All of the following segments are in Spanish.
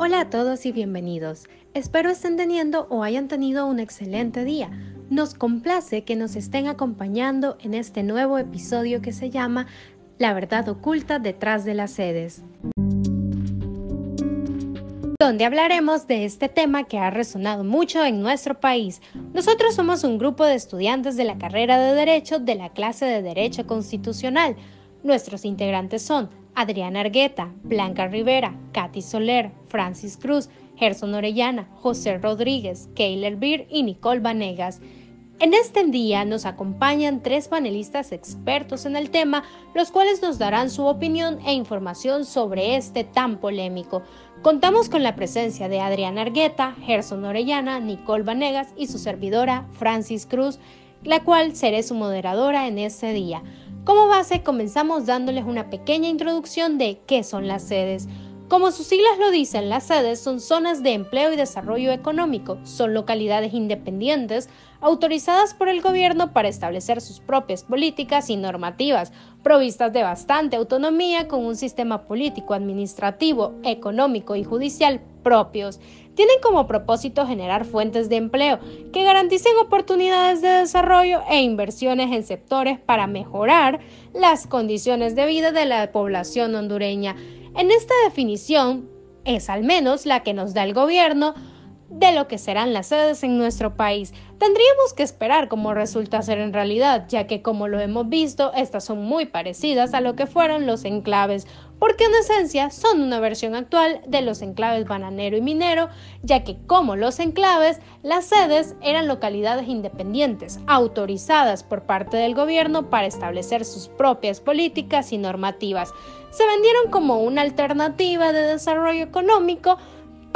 Hola a todos y bienvenidos. Espero estén teniendo o hayan tenido un excelente día. Nos complace que nos estén acompañando en este nuevo episodio que se llama La verdad oculta detrás de las sedes donde hablaremos de este tema que ha resonado mucho en nuestro país. Nosotros somos un grupo de estudiantes de la carrera de Derecho de la clase de Derecho Constitucional. Nuestros integrantes son Adriana Argueta, Blanca Rivera, Katy Soler, Francis Cruz, Gerson Orellana, José Rodríguez, Keiler Beer y Nicole Vanegas. En este día nos acompañan tres panelistas expertos en el tema, los cuales nos darán su opinión e información sobre este tan polémico. Contamos con la presencia de Adriana Argueta, Gerson Orellana, Nicole Vanegas y su servidora Francis Cruz, la cual seré su moderadora en este día. Como base, comenzamos dándoles una pequeña introducción de qué son las sedes. Como sus siglas lo dicen, las sedes son zonas de empleo y desarrollo económico, son localidades independientes autorizadas por el gobierno para establecer sus propias políticas y normativas, provistas de bastante autonomía con un sistema político, administrativo, económico y judicial propios. Tienen como propósito generar fuentes de empleo que garanticen oportunidades de desarrollo e inversiones en sectores para mejorar las condiciones de vida de la población hondureña. En esta definición es al menos la que nos da el gobierno de lo que serán las sedes en nuestro país. Tendríamos que esperar cómo resulta ser en realidad, ya que como lo hemos visto, estas son muy parecidas a lo que fueron los enclaves, porque en esencia son una versión actual de los enclaves bananero y minero, ya que como los enclaves, las sedes eran localidades independientes, autorizadas por parte del gobierno para establecer sus propias políticas y normativas. Se vendieron como una alternativa de desarrollo económico,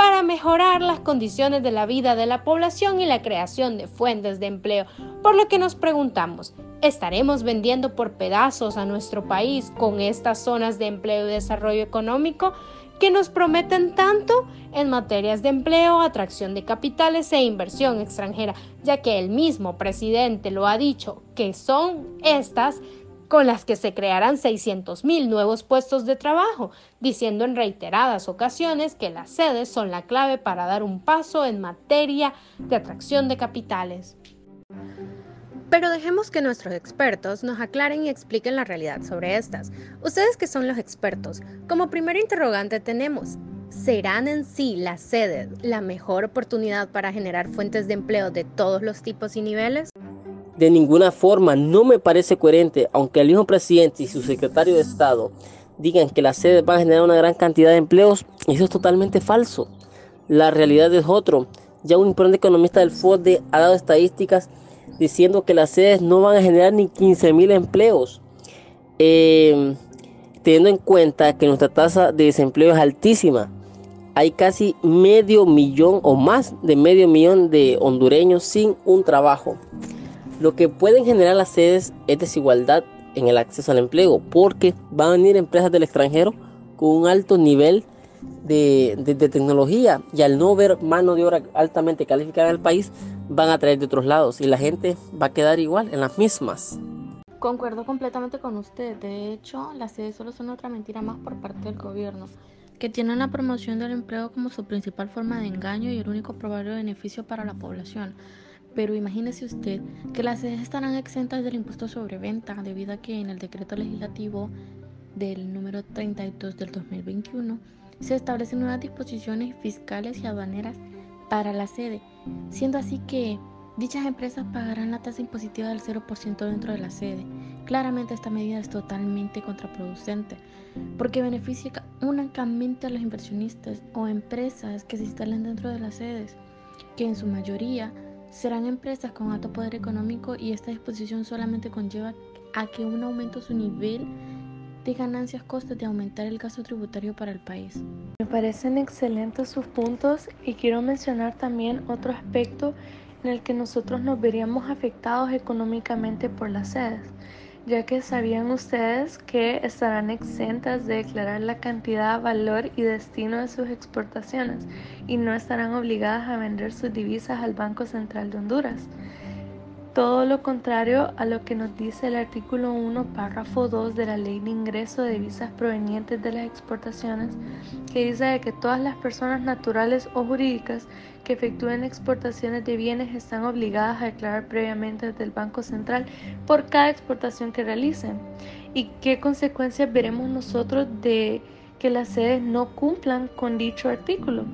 para mejorar las condiciones de la vida de la población y la creación de fuentes de empleo. Por lo que nos preguntamos, ¿estaremos vendiendo por pedazos a nuestro país con estas zonas de empleo y desarrollo económico que nos prometen tanto en materias de empleo, atracción de capitales e inversión extranjera, ya que el mismo presidente lo ha dicho que son estas con las que se crearán 600.000 nuevos puestos de trabajo, diciendo en reiteradas ocasiones que las sedes son la clave para dar un paso en materia de atracción de capitales. Pero dejemos que nuestros expertos nos aclaren y expliquen la realidad sobre estas. Ustedes que son los expertos, como primer interrogante tenemos, ¿serán en sí las sedes la mejor oportunidad para generar fuentes de empleo de todos los tipos y niveles? De ninguna forma no me parece coherente, aunque el mismo presidente y su secretario de Estado digan que las sedes van a generar una gran cantidad de empleos, eso es totalmente falso. La realidad es otro. Ya un importante economista del FODE ha dado estadísticas diciendo que las sedes no van a generar ni 15 mil empleos. Eh, teniendo en cuenta que nuestra tasa de desempleo es altísima. Hay casi medio millón o más de medio millón de hondureños sin un trabajo. Lo que pueden generar las sedes es desigualdad en el acceso al empleo, porque van a venir empresas del extranjero con un alto nivel de, tecnología y al no ver mano de obra altamente calificada en el país, van a traer de otros lados y la gente va a quedar igual en las mismas. Concuerdo completamente con usted. De hecho, las sedes solo son otra mentira más por parte del gobierno, que tiene la promoción del empleo como su principal forma de engaño y el único probable beneficio para la población. Pero imagínese usted que las sedes estarán exentas del impuesto sobre venta debido a que en el decreto legislativo del número 32 del 2021 se establecen nuevas disposiciones fiscales y aduaneras para la sede, siendo así que dichas empresas pagarán la tasa impositiva del 0% dentro de la sede. Claramente esta medida es totalmente contraproducente porque beneficia únicamente a los inversionistas o empresas que se instalen dentro de las sedes, que en su mayoría serán empresas con alto poder económico y esta disposición solamente conlleva a que un aumento su nivel de ganancias costes de aumentar el gasto tributario para el país. Me parecen excelentes sus puntos y quiero mencionar también otro aspecto en el que nosotros nos veríamos afectados económicamente por las sedes ya que sabían ustedes que estarán exentas de declarar la cantidad, valor y destino de sus exportaciones y no estarán obligadas a vender sus divisas al Banco Central de Honduras. Todo lo contrario a lo que nos dice el artículo 1, párrafo 2 de la Ley de Ingreso de Divisas Provenientes de las Exportaciones, que dice que todas las personas naturales o jurídicas que efectúen exportaciones de bienes están obligadas a declarar previamente desde el Banco Central por cada exportación que realicen. ¿Y qué consecuencias veremos nosotros de que las sedes no cumplan con dicho artículo?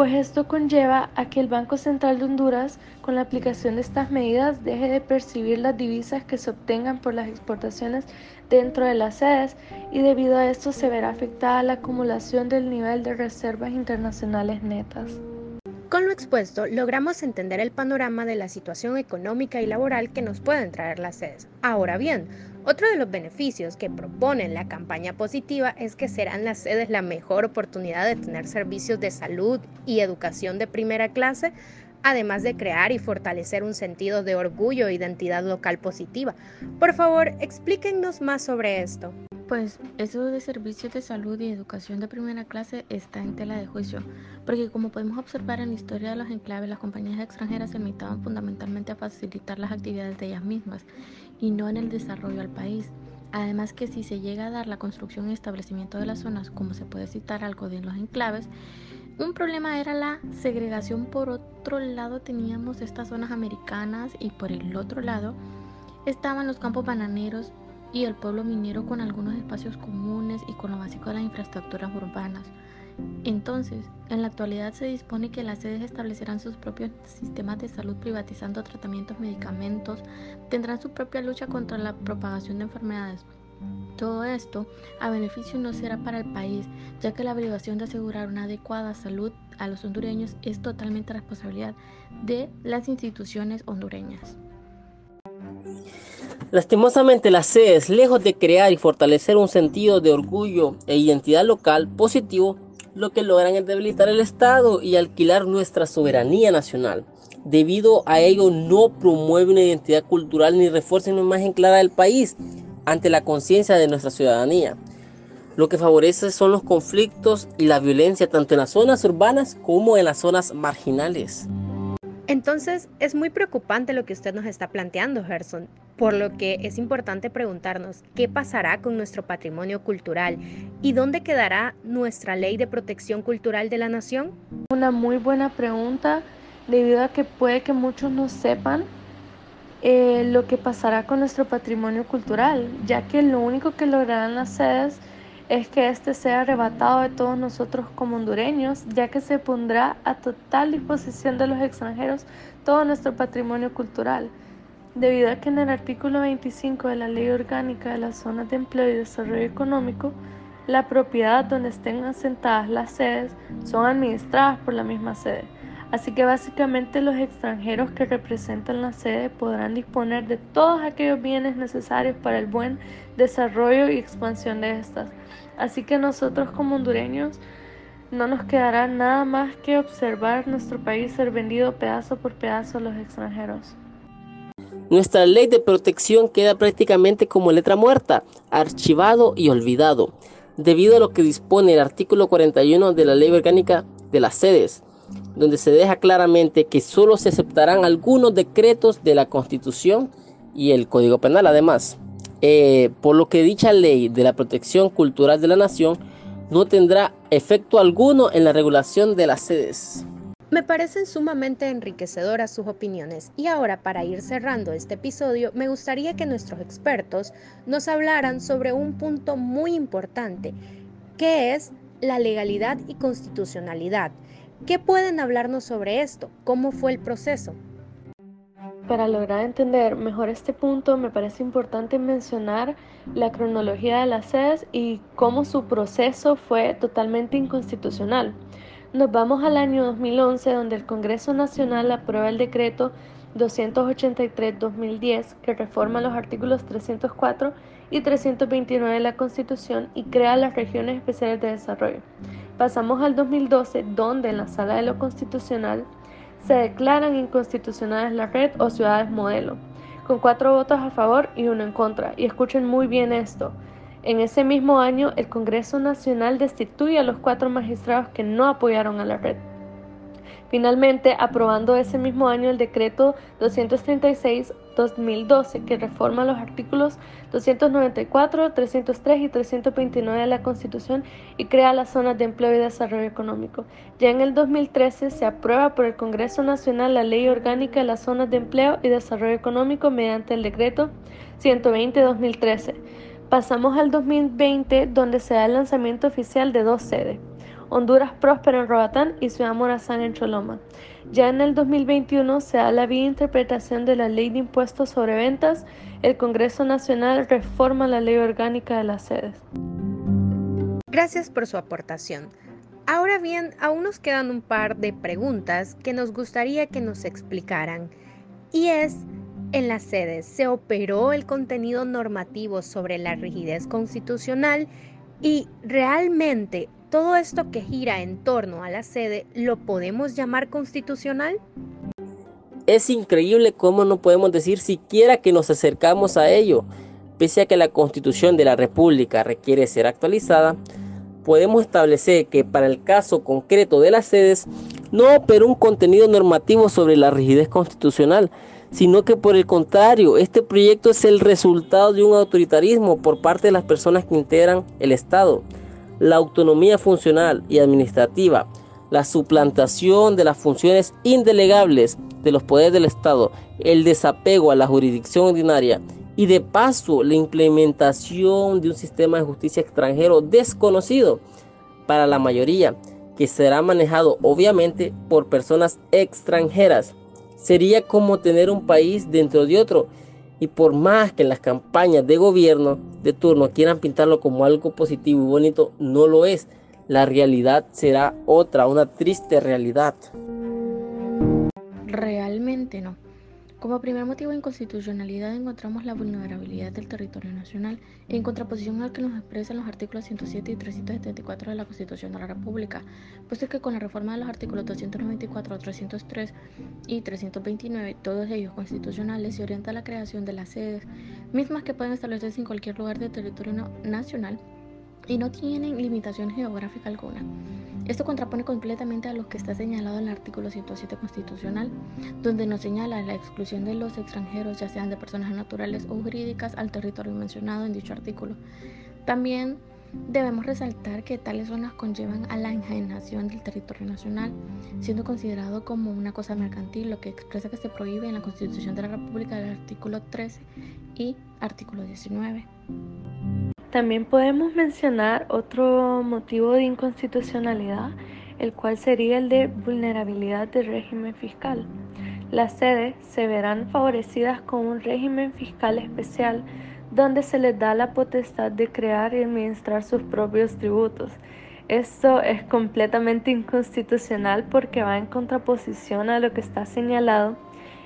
Pues esto conlleva a que el Banco Central de Honduras, con la aplicación de estas medidas, deje de percibir las divisas que se obtengan por las exportaciones dentro de las sedes y debido a esto se verá afectada la acumulación del nivel de reservas internacionales netas. Con lo expuesto, logramos entender el panorama de la situación económica y laboral que nos pueden traer las sedes. Ahora bien, otro de los beneficios que proponen la campaña positiva es que serán las sedes la mejor oportunidad de tener servicios de salud y educación de primera clase, además de crear y fortalecer un sentido de orgullo e identidad local positiva. Por favor, explíquenos más sobre esto. Pues eso de servicios de salud y educación de primera clase está en tela de juicio, porque como podemos observar en la historia de los enclaves, las compañías extranjeras se limitaban fundamentalmente a facilitar las actividades de ellas mismas y no en el desarrollo al país. Además que si se llega a dar la construcción y establecimiento de las zonas, como se puede citar algo de los enclaves, un problema era la segregación. Por otro lado teníamos estas zonas americanas y por el otro lado estaban los campos bananeros y el pueblo minero con algunos espacios comunes y con lo básico de las infraestructuras urbanas. Entonces, en la actualidad se dispone que las sedes establecerán sus propios sistemas de salud privatizando tratamientos, medicamentos, tendrán su propia lucha contra la propagación de enfermedades. Todo esto a beneficio no será para el país, ya que la obligación de asegurar una adecuada salud a los hondureños es totalmente responsabilidad de las instituciones hondureñas. Lastimosamente las sedes, lejos de crear y fortalecer un sentido de orgullo e identidad local positivo, lo que logran es debilitar el Estado y alquilar nuestra soberanía nacional. Debido a ello no promueve una identidad cultural ni refuerza una imagen clara del país ante la conciencia de nuestra ciudadanía. Lo que favorece son los conflictos y la violencia tanto en las zonas urbanas como en las zonas marginales. Entonces, es muy preocupante lo que usted nos está planteando, Gerson, por lo que es importante preguntarnos qué pasará con nuestro patrimonio cultural y dónde quedará nuestra ley de protección cultural de la nación. Una muy buena pregunta, debido a que puede que muchos no sepan eh, lo que pasará con nuestro patrimonio cultural, ya que lo único que lograrán las sedes es que éste sea arrebatado de todos nosotros como hondureños, ya que se pondrá a total disposición de los extranjeros todo nuestro patrimonio cultural, debido a que en el artículo 25 de la Ley Orgánica de las Zonas de Empleo y Desarrollo Económico, la propiedad donde estén asentadas las sedes son administradas por la misma sede. Así que básicamente los extranjeros que representan la sede podrán disponer de todos aquellos bienes necesarios para el buen desarrollo y expansión de estas. Así que nosotros como hondureños no nos quedará nada más que observar nuestro país ser vendido pedazo por pedazo a los extranjeros. Nuestra ley de protección queda prácticamente como letra muerta, archivado y olvidado, debido a lo que dispone el artículo 41 de la ley orgánica de las sedes donde se deja claramente que solo se aceptarán algunos decretos de la Constitución y el Código Penal además. Eh, por lo que dicha ley de la protección cultural de la nación no tendrá efecto alguno en la regulación de las sedes. Me parecen sumamente enriquecedoras sus opiniones y ahora para ir cerrando este episodio me gustaría que nuestros expertos nos hablaran sobre un punto muy importante que es la legalidad y constitucionalidad ¿Qué pueden hablarnos sobre esto? ¿Cómo fue el proceso? Para lograr entender mejor este punto, me parece importante mencionar la cronología de las sedes y cómo su proceso fue totalmente inconstitucional. Nos vamos al año 2011, donde el Congreso Nacional aprueba el decreto 283-2010, que reforma los artículos 304 y 329 de la Constitución y crea las regiones especiales de desarrollo. Pasamos al 2012, donde en la Sala de lo Constitucional se declaran inconstitucionales la red o ciudades modelo, con cuatro votos a favor y uno en contra. Y escuchen muy bien esto. En ese mismo año, el Congreso Nacional destituye a los cuatro magistrados que no apoyaron a la red. Finalmente, aprobando ese mismo año el decreto 236-2012 que reforma los artículos 294, 303 y 329 de la Constitución y crea las zonas de empleo y desarrollo económico. Ya en el 2013 se aprueba por el Congreso Nacional la Ley Orgánica de las Zonas de Empleo y Desarrollo Económico mediante el decreto 120-2013. Pasamos al 2020 donde se da el lanzamiento oficial de dos sedes. Honduras Próspero en Roatán y Ciudad Morazán en Choloma. Ya en el 2021 se da la vía interpretación de la Ley de Impuestos sobre Ventas. El Congreso Nacional reforma la Ley Orgánica de las sedes. Gracias por su aportación. Ahora bien, aún nos quedan un par de preguntas que nos gustaría que nos explicaran. Y es, en las sedes, ¿se operó el contenido normativo sobre la rigidez constitucional? Y realmente todo esto que gira en torno a la sede, ¿lo podemos llamar constitucional? Es increíble cómo no podemos decir siquiera que nos acercamos a ello. Pese a que la constitución de la República requiere ser actualizada, podemos establecer que para el caso concreto de las sedes no operó un contenido normativo sobre la rigidez constitucional, sino que por el contrario, este proyecto es el resultado de un autoritarismo por parte de las personas que integran el Estado la autonomía funcional y administrativa, la suplantación de las funciones indelegables de los poderes del Estado, el desapego a la jurisdicción ordinaria y de paso la implementación de un sistema de justicia extranjero desconocido para la mayoría, que será manejado obviamente por personas extranjeras. Sería como tener un país dentro de otro y por más que en las campañas de gobierno de turno quieran pintarlo como algo positivo y bonito, no lo es. La realidad será otra, una triste realidad. Realmente no. Como primer motivo de inconstitucionalidad encontramos la vulnerabilidad del territorio nacional, en contraposición al que nos expresan los artículos 107 y 374 de la Constitución de la República, puesto que con la reforma de los artículos 294, 303 y 329, todos ellos constitucionales, se orienta a la creación de las sedes, mismas que pueden establecerse en cualquier lugar del territorio nacional y no tienen limitación geográfica alguna. Esto contrapone completamente a lo que está señalado en el artículo 107 constitucional, donde nos señala la exclusión de los extranjeros, ya sean de personas naturales o jurídicas, al territorio mencionado en dicho artículo. También debemos resaltar que tales zonas conllevan a la enajenación del territorio nacional, siendo considerado como una cosa mercantil, lo que expresa que se prohíbe en la Constitución de la República del artículo 13 y artículo 19. También podemos mencionar otro motivo de inconstitucionalidad, el cual sería el de vulnerabilidad del régimen fiscal. Las sedes se verán favorecidas con un régimen fiscal especial donde se les da la potestad de crear y administrar sus propios tributos. Esto es completamente inconstitucional porque va en contraposición a lo que está señalado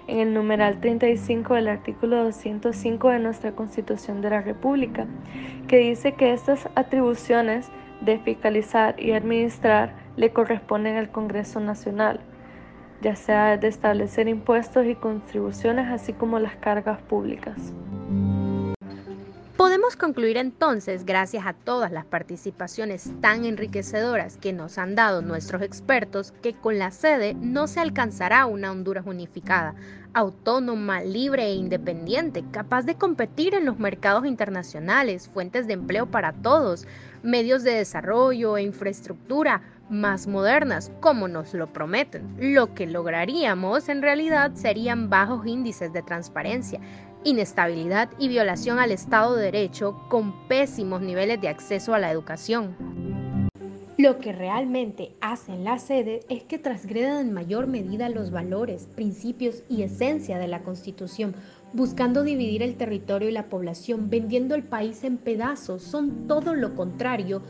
en el numeral 35 del artículo 205 de nuestra Constitución de la República, que dice que estas atribuciones de fiscalizar y administrar le corresponden al Congreso Nacional, ya sea de establecer impuestos y contribuciones, así como las cargas públicas. Podemos concluir entonces, gracias a todas las participaciones tan enriquecedoras que nos han dado nuestros expertos, que con la sede no se alcanzará una Honduras unificada, autónoma, libre e independiente, capaz de competir en los mercados internacionales, fuentes de empleo para todos, medios de desarrollo e infraestructura más modernas, como nos lo prometen. Lo que lograríamos en realidad serían bajos índices de transparencia, inestabilidad y violación al Estado de Derecho con pésimos niveles de acceso a la educación. Lo que realmente hacen las sedes es que transgreden en mayor medida los valores, principios y esencia de la Constitución, buscando dividir el territorio y la población, vendiendo el país en pedazos, son todo lo contrario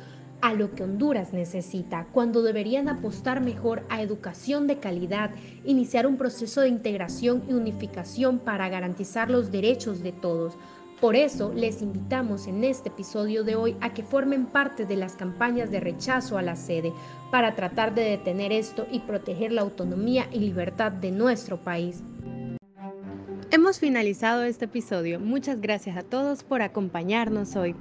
a lo que Honduras necesita, cuando deberían apostar mejor a educación de calidad, iniciar un proceso de integración y unificación para garantizar los derechos de todos. Por eso les invitamos en este episodio de hoy a que formen parte de las campañas de rechazo a la sede para tratar de detener esto y proteger la autonomía y libertad de nuestro país. Hemos finalizado este episodio. Muchas gracias a todos por acompañarnos hoy.